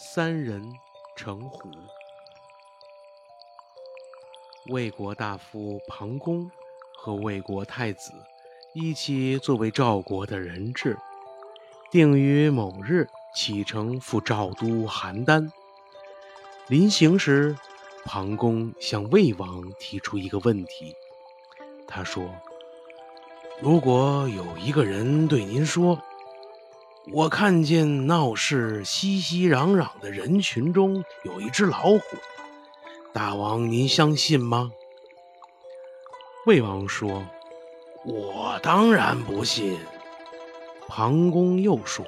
三人成虎。魏国大夫庞公和魏国太子一起作为赵国的人质，定于某日启程赴赵都邯郸。临行时，庞公向魏王提出一个问题。他说：“如果有一个人对您说，我看见闹市熙熙攘攘的人群中有一只老虎，大王您相信吗？”魏王说：“我当然不信。”庞公又说：“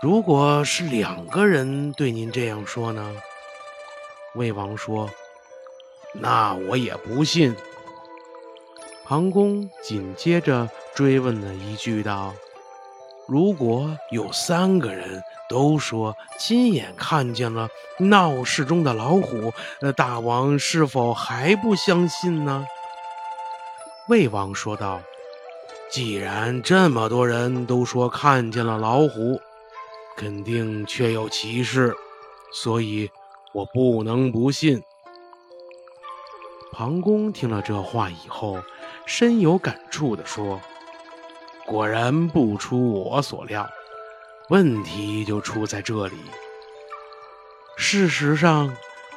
如果是两个人对您这样说呢？”魏王说：“那我也不信。”庞公紧接着追问了一句道：“如果有三个人都说亲眼看见了闹市中的老虎，那大王是否还不相信呢？”魏王说道：“既然这么多人都说看见了老虎，肯定确有其事，所以我不能不信。”庞公听了这话以后，深有感触地说：“果然不出我所料，问题就出在这里。事实上，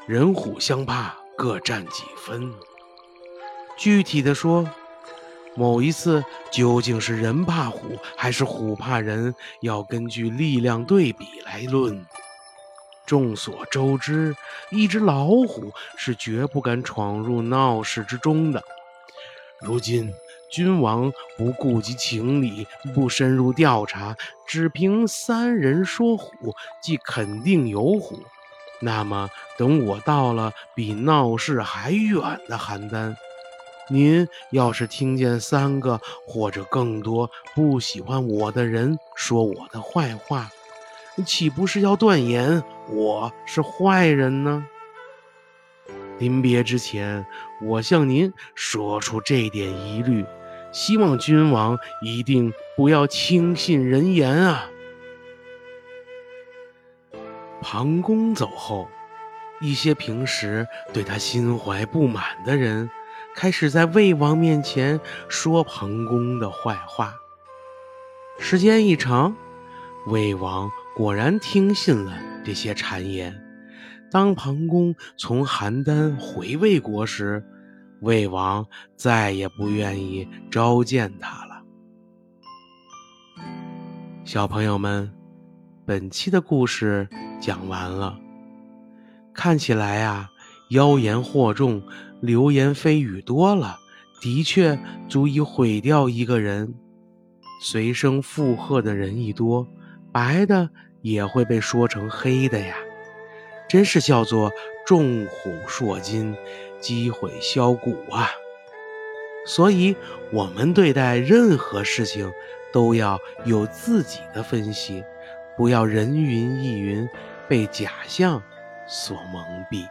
人虎相怕各占几分。具体的说，某一次究竟是人怕虎还是虎怕人，要根据力量对比来论。”众所周知，一只老虎是绝不敢闯入闹市之中的。如今君王不顾及情理，不深入调查，只凭三人说虎，即肯定有虎。那么，等我到了比闹市还远的邯郸，您要是听见三个或者更多不喜欢我的人说我的坏话，岂不是要断言我是坏人呢？临别之前，我向您说出这点疑虑，希望君王一定不要轻信人言啊！庞公走后，一些平时对他心怀不满的人，开始在魏王面前说庞公的坏话。时间一长，魏王。果然听信了这些谗言。当庞公从邯郸回魏国时，魏王再也不愿意召见他了。小朋友们，本期的故事讲完了。看起来啊，妖言惑众、流言蜚语多了，的确足以毁掉一个人。随声附和的人一多，白的。也会被说成黑的呀，真是叫做众虎烁金，击毁销骨啊！所以，我们对待任何事情都要有自己的分析，不要人云亦云，被假象所蒙蔽。